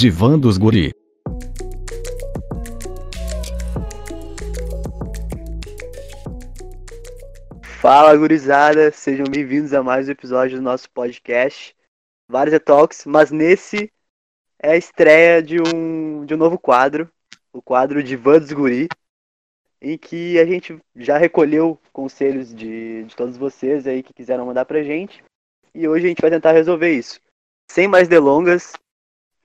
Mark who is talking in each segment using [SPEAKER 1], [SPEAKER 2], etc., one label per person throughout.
[SPEAKER 1] Divã dos Guri.
[SPEAKER 2] Fala, gurizada! Sejam bem-vindos a mais um episódio do nosso podcast. Vários talks, mas nesse é a estreia de um, de um novo quadro, o quadro Divã dos Guri, em que a gente já recolheu conselhos de, de todos vocês aí que quiseram mandar pra gente. E hoje a gente vai tentar resolver isso. Sem mais delongas,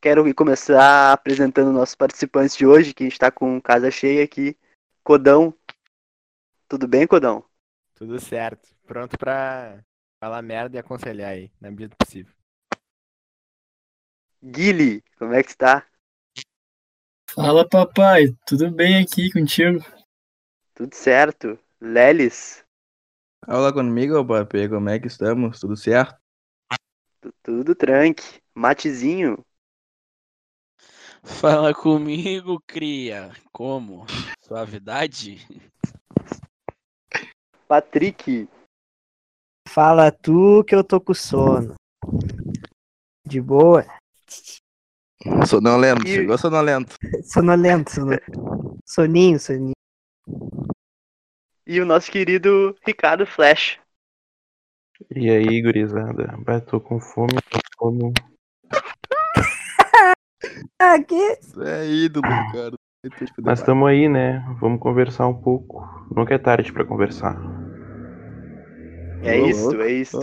[SPEAKER 2] quero começar apresentando nossos participantes de hoje, que a gente está com casa cheia aqui. Codão. Tudo bem, Codão?
[SPEAKER 3] Tudo certo. Pronto pra falar merda e aconselhar aí, na medida do possível.
[SPEAKER 2] Guile, como é que está?
[SPEAKER 4] Fala, papai. Tudo bem aqui contigo?
[SPEAKER 2] Tudo certo. Lelis,
[SPEAKER 5] Fala comigo, papai. Como é que estamos? Tudo certo?
[SPEAKER 2] tu- tudo tranque. Matezinho,
[SPEAKER 6] Fala comigo, cria. Como? Suavidade?
[SPEAKER 2] Patrick,
[SPEAKER 7] Fala tu que eu tô com sono. De boa?
[SPEAKER 5] Sonolento.
[SPEAKER 2] E-
[SPEAKER 5] Chegou sonolento.
[SPEAKER 7] Sonolento, sonolento. Soninho, soninho.
[SPEAKER 2] e o nosso querido Ricardo Flash.
[SPEAKER 8] E aí, gurizada? Bah, tô com fome, tô com fome.
[SPEAKER 7] Aqui.
[SPEAKER 5] É ídolo, cara.
[SPEAKER 8] Mas tamo aí, né? Vamos conversar um pouco. Nunca é tarde pra conversar.
[SPEAKER 2] É isso,
[SPEAKER 5] louco.
[SPEAKER 2] é isso.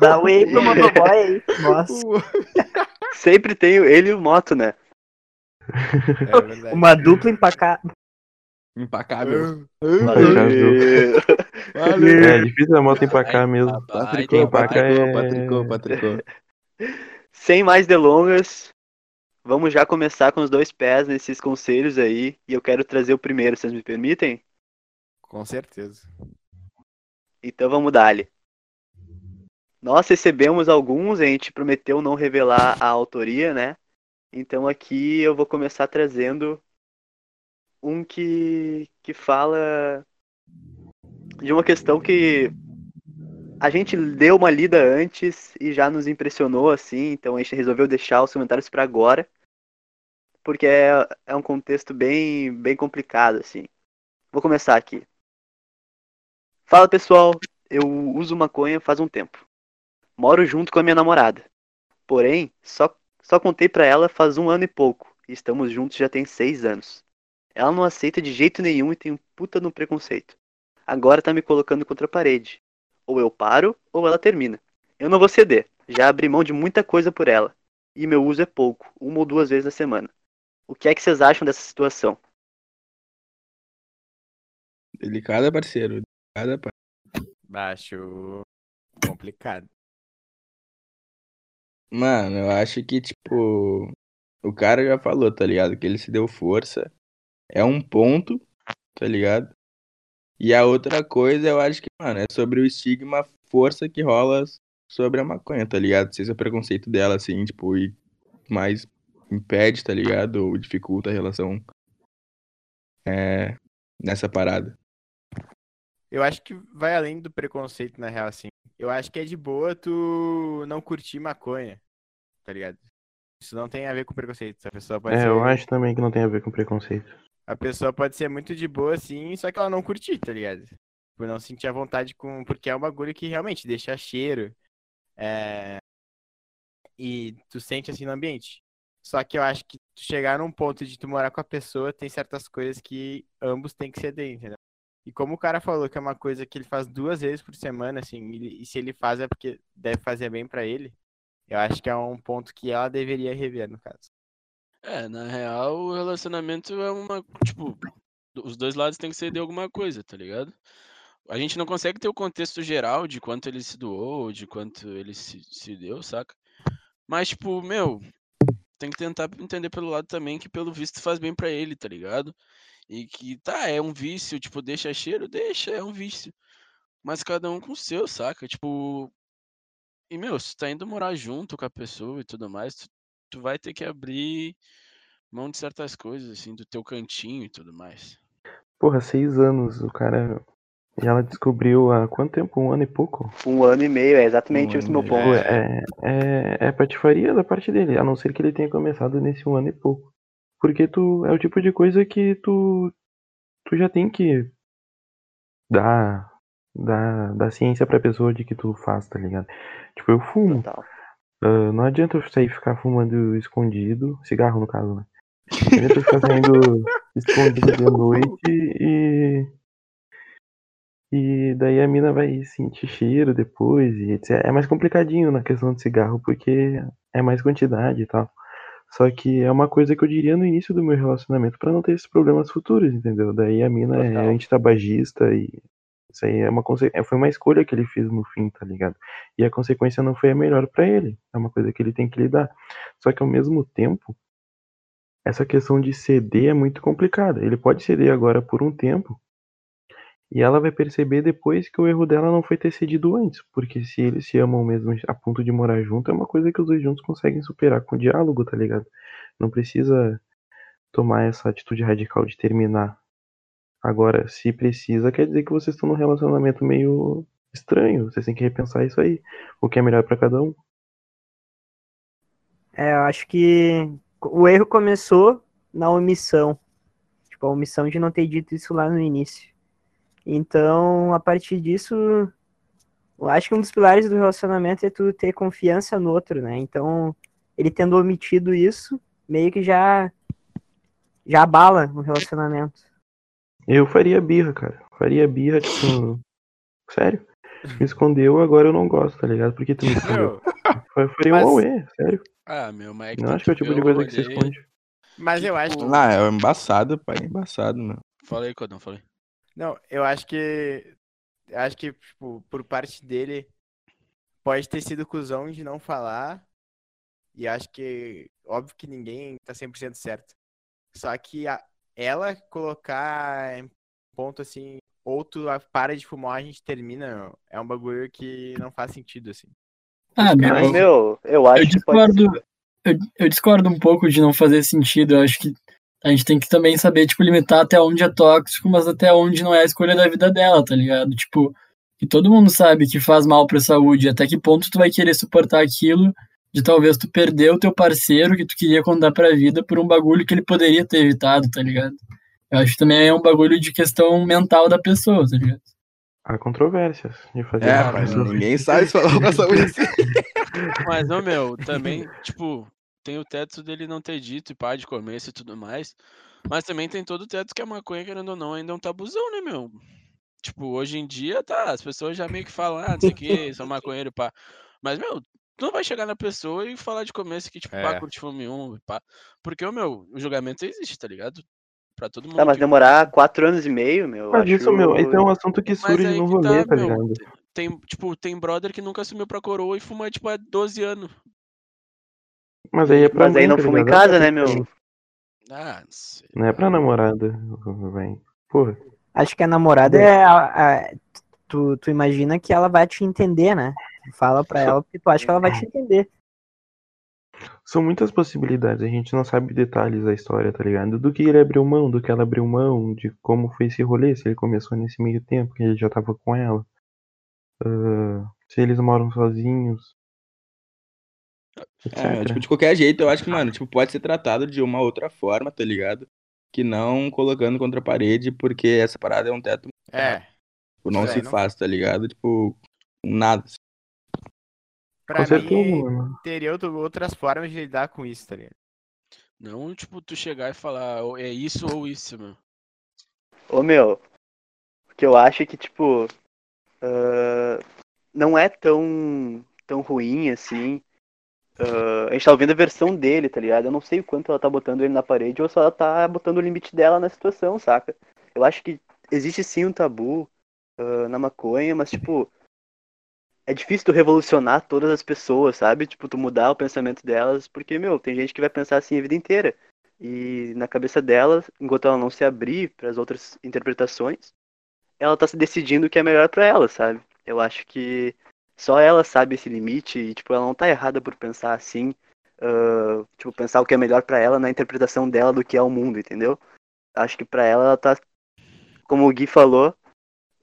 [SPEAKER 7] Dá um aí pro motoboy aí. Nossa,
[SPEAKER 2] Sempre tem ele e o Moto, né?
[SPEAKER 3] É
[SPEAKER 7] uma dupla empacada.
[SPEAKER 5] Impacável.
[SPEAKER 2] Valeu.
[SPEAKER 5] Valeu.
[SPEAKER 8] É difícil a moto empacar mesmo.
[SPEAKER 5] Patricou,
[SPEAKER 8] empacar
[SPEAKER 5] patricou,
[SPEAKER 8] é-
[SPEAKER 5] patricou, patricou.
[SPEAKER 2] Sem mais delongas, vamos já começar com os dois pés nesses conselhos aí. E eu quero trazer o primeiro, vocês me permitem?
[SPEAKER 3] Com certeza.
[SPEAKER 2] Então vamos dar-lhe. Nós recebemos alguns, a gente prometeu não revelar a autoria, né? Então aqui eu vou começar trazendo um que, que fala de uma questão que a gente deu uma lida antes e já nos impressionou assim, então a gente resolveu deixar os comentários para agora, porque é, é um contexto bem, bem complicado assim. Vou começar aqui. Fala pessoal, eu uso maconha faz um tempo. Moro junto com a minha namorada. Porém, só, só contei pra ela faz um ano e pouco. E estamos juntos já tem seis anos. Ela não aceita de jeito nenhum e tem um puta no preconceito. Agora tá me colocando contra a parede. Ou eu paro, ou ela termina. Eu não vou ceder. Já abri mão de muita coisa por ela. E meu uso é pouco, uma ou duas vezes na semana. O que é que vocês acham dessa situação?
[SPEAKER 5] Delicada, parceiro. Delicada, parceiro.
[SPEAKER 3] Baixo. Complicado.
[SPEAKER 5] Mano, eu acho que, tipo, o cara já falou, tá ligado? Que ele se deu força. É um ponto, tá ligado? E a outra coisa, eu acho que, mano, é sobre o estigma, força que rola sobre a maconha, tá ligado? Se esse é o preconceito dela, assim, tipo, e mais impede, tá ligado? Ou dificulta a relação é, nessa parada.
[SPEAKER 3] Eu acho que vai além do preconceito, na real, assim. Eu acho que é de boa tu não curtir maconha, tá ligado? Isso não tem a ver com preconceito. A pessoa pode
[SPEAKER 8] É,
[SPEAKER 3] ser...
[SPEAKER 8] eu acho também que não tem a ver com preconceito.
[SPEAKER 3] A pessoa pode ser muito de boa, assim, só que ela não curtir, tá ligado? Por não sentir a vontade com. Porque é um bagulho que realmente deixa cheiro. É... E tu sente assim no ambiente. Só que eu acho que chegar num ponto de tu morar com a pessoa, tem certas coisas que ambos têm que ceder, entendeu? E como o cara falou que é uma coisa que ele faz duas vezes por semana, assim, e se ele faz é porque deve fazer bem pra ele, eu acho que é um ponto que ela deveria rever, no caso.
[SPEAKER 6] É, na real, o relacionamento é uma. Tipo, os dois lados tem que ceder alguma coisa, tá ligado? A gente não consegue ter o contexto geral de quanto ele se doou, de quanto ele se, se deu, saca? Mas, tipo, meu, tem que tentar entender pelo lado também que, pelo visto, faz bem pra ele, tá ligado? E que, tá, é um vício, tipo, deixa cheiro, deixa, é um vício. Mas cada um com o seu, saca? Tipo. E, meu, se tu tá indo morar junto com a pessoa e tudo mais, tu, tu vai ter que abrir mão de certas coisas, assim, do teu cantinho e tudo mais.
[SPEAKER 8] Porra, seis anos, o cara E ela descobriu há quanto tempo? Um ano e pouco?
[SPEAKER 2] Um ano e meio, é exatamente
[SPEAKER 5] Um
[SPEAKER 2] esse meu ponto.
[SPEAKER 8] É, é, é patifaria da parte dele, a não ser que ele tenha começado nesse um ano e pouco. Porque tu é o tipo de coisa que tu, tu já tem que dar, dar, dar ciência pra pessoa de que tu faz, tá ligado? Tipo, eu fumo.
[SPEAKER 2] Total.
[SPEAKER 8] Ah, não adianta eu sair e ficar fumando escondido, cigarro no caso, né? Não adianta eu ficar saindo escondido de noite e. E daí a mina vai sentir cheiro depois e etc. É mais complicadinho na questão de cigarro, porque é mais quantidade e tal. Só que é uma coisa que eu diria no início do meu relacionamento pra não ter esses problemas futuros, entendeu? Daí a mina é
[SPEAKER 2] Total.
[SPEAKER 8] antitabagista e isso aí é uma conse... é, foi uma escolha que ele fez no fim, tá ligado? E a consequência não foi a melhor pra ele. É uma coisa que ele tem que lidar. Só que ao mesmo tempo, essa questão de ceder é muito complicada. Ele pode ceder agora por um tempo e ela vai perceber depois que o erro dela não foi ter cedido antes, porque se eles se amam mesmo a ponto de morar junto, é uma coisa que os dois juntos conseguem superar com diálogo, tá ligado? Não precisa tomar essa atitude radical de terminar. Agora, se precisa, quer dizer que vocês estão num relacionamento meio estranho. Vocês têm que repensar isso aí. O que é melhor pra cada um.
[SPEAKER 7] É, eu acho que o erro começou na omissão. Tipo, a omissão de não ter dito isso lá no início. Então, a partir disso, eu acho que um dos pilares do relacionamento é tu ter confiança no outro, né? Então, ele tendo omitido isso, meio que já já abala o relacionamento.
[SPEAKER 8] Eu faria birra, cara. Faria birra, tipo. Sério? Me escondeu, agora eu não gosto, tá ligado? Porque tu me escondeu.
[SPEAKER 3] Meu,
[SPEAKER 8] Eu faria
[SPEAKER 3] Mas-
[SPEAKER 8] um auê, sério.
[SPEAKER 6] Ah, meu, mas é que
[SPEAKER 8] Não acho que é o
[SPEAKER 6] que
[SPEAKER 8] tipo de coisa que se
[SPEAKER 6] rolê.
[SPEAKER 8] esconde.
[SPEAKER 3] mas eu acho que.
[SPEAKER 6] Tipo,
[SPEAKER 5] Ah, é embaçado, pai. Embaçado, mano.
[SPEAKER 6] Fala aí, Codão, fala aí.
[SPEAKER 3] Não, eu acho que. Acho que, tipo, por parte dele, pode ter sido cuzão de não falar. E acho que, óbvio que ninguém tá 100% certo. Só que a- ela colocar em ponto assim, ou tu a- para de fumar, a gente termina, meu, é um bagulho que não faz sentido, assim.
[SPEAKER 4] Ah,
[SPEAKER 2] Mas,
[SPEAKER 4] meu,
[SPEAKER 2] eu acho
[SPEAKER 4] eu
[SPEAKER 2] que pode
[SPEAKER 4] discordo, eu, eu discordo um pouco de não fazer sentido. Eu acho que a gente tem que também saber, tipo, limitar até onde é tóxico, mas até onde não é a escolha da vida dela, tá ligado? Tipo, que todo mundo sabe que faz mal pra saúde. Até que ponto tu vai querer suportar aquilo de talvez tu perder o teu parceiro que tu queria contar pra vida por um bagulho que ele poderia ter evitado, tá ligado? Eu acho que também é um bagulho de questão mental da pessoa, tá ligado?
[SPEAKER 8] Há controvérsias de fazer
[SPEAKER 5] É,
[SPEAKER 8] pessoa-
[SPEAKER 5] ninguém sabe se falar pra saúde assim.
[SPEAKER 6] Mas, não, meu, também, tipo, tem o teto dele não ter dito e pá de começo e tudo mais. Mas também tem todo o teto que a maconha, querendo ou não, ainda é um tabuzão, né, meu? Tipo, hoje em dia, tá, as pessoas já meio que falam, ah, não sei o que, sou maconheiro, pá. Mas, meu, tu não vai chegar na pessoa e falar de começo que, tipo, pá,
[SPEAKER 3] É.
[SPEAKER 6] curte fome um, pá. Porque, o meu, o julgamento existe, tá ligado? Pra todo mundo.
[SPEAKER 2] Tá, mas
[SPEAKER 6] que-
[SPEAKER 2] demorar quatro anos e meio, meu.
[SPEAKER 8] Mas
[SPEAKER 2] acho...
[SPEAKER 8] isso, meu, esse é um assunto que surge
[SPEAKER 6] aí
[SPEAKER 8] no rolê,
[SPEAKER 6] tá,
[SPEAKER 8] tá
[SPEAKER 6] meu.
[SPEAKER 8] ligado?
[SPEAKER 6] Tem, tipo, tem brother que nunca assumiu pra coroa e fuma, tipo, há 12 anos.
[SPEAKER 8] Mas aí é pra
[SPEAKER 2] Mas aí
[SPEAKER 8] mãe,
[SPEAKER 2] não
[SPEAKER 8] tá
[SPEAKER 2] fuma em casa, né, meu?
[SPEAKER 6] Ah, não sei.
[SPEAKER 8] Não é pra namorada, velho. Porra.
[SPEAKER 7] Acho que a namorada é. a- a- tu, tu imagina que ela vai te entender, né? Tu Fala pra ela porque tu acha que ela vai te entender.
[SPEAKER 8] São muitas possibilidades, a gente não sabe detalhes da história, tá ligado? Do que ele abriu mão, do que ela abriu mão, de como foi esse rolê, se ele começou nesse meio tempo, que ele já tava com ela. Ah, se eles moram sozinhos.
[SPEAKER 5] É, tipo, de qualquer jeito, eu acho que, mano, tipo, pode ser tratado de uma outra forma, tá ligado? Que não colocando contra a parede, porque essa parada é um teto,
[SPEAKER 3] É,
[SPEAKER 5] tipo, não
[SPEAKER 3] É,
[SPEAKER 5] se
[SPEAKER 3] não-
[SPEAKER 5] faz, tá ligado? Tipo, nada.
[SPEAKER 3] pra
[SPEAKER 8] com certeza,
[SPEAKER 3] mim,
[SPEAKER 8] mano.
[SPEAKER 3] teria outro- outras formas de lidar com isso, tá ligado?
[SPEAKER 6] Não, tipo, tu chegar e falar, "Ou é isso ou isso, meu.
[SPEAKER 2] Ô, meu, o que eu acho é que, tipo, ah, não é tão, tão ruim assim. Ah, a gente tá ouvindo a versão dele, tá ligado? Eu não sei o quanto ela tá botando ele na parede ou só ela tá botando o limite dela na situação, saca? Eu acho que existe sim um tabu ah, na maconha, mas, tipo, é difícil tu revolucionar todas as pessoas, sabe? Tipo, tu mudar o pensamento delas, porque, meu, tem gente que vai pensar assim a vida inteira. E na cabeça dela, enquanto ela não se abrir para as outras interpretações, ela tá se decidindo o que é melhor para ela, sabe? Eu acho que só ela sabe esse limite e, tipo, ela não tá errada por pensar assim, ah, tipo, pensar o que é melhor para ela na interpretação dela do que é o mundo, entendeu? Acho que para ela, ela tá, como o Gui falou,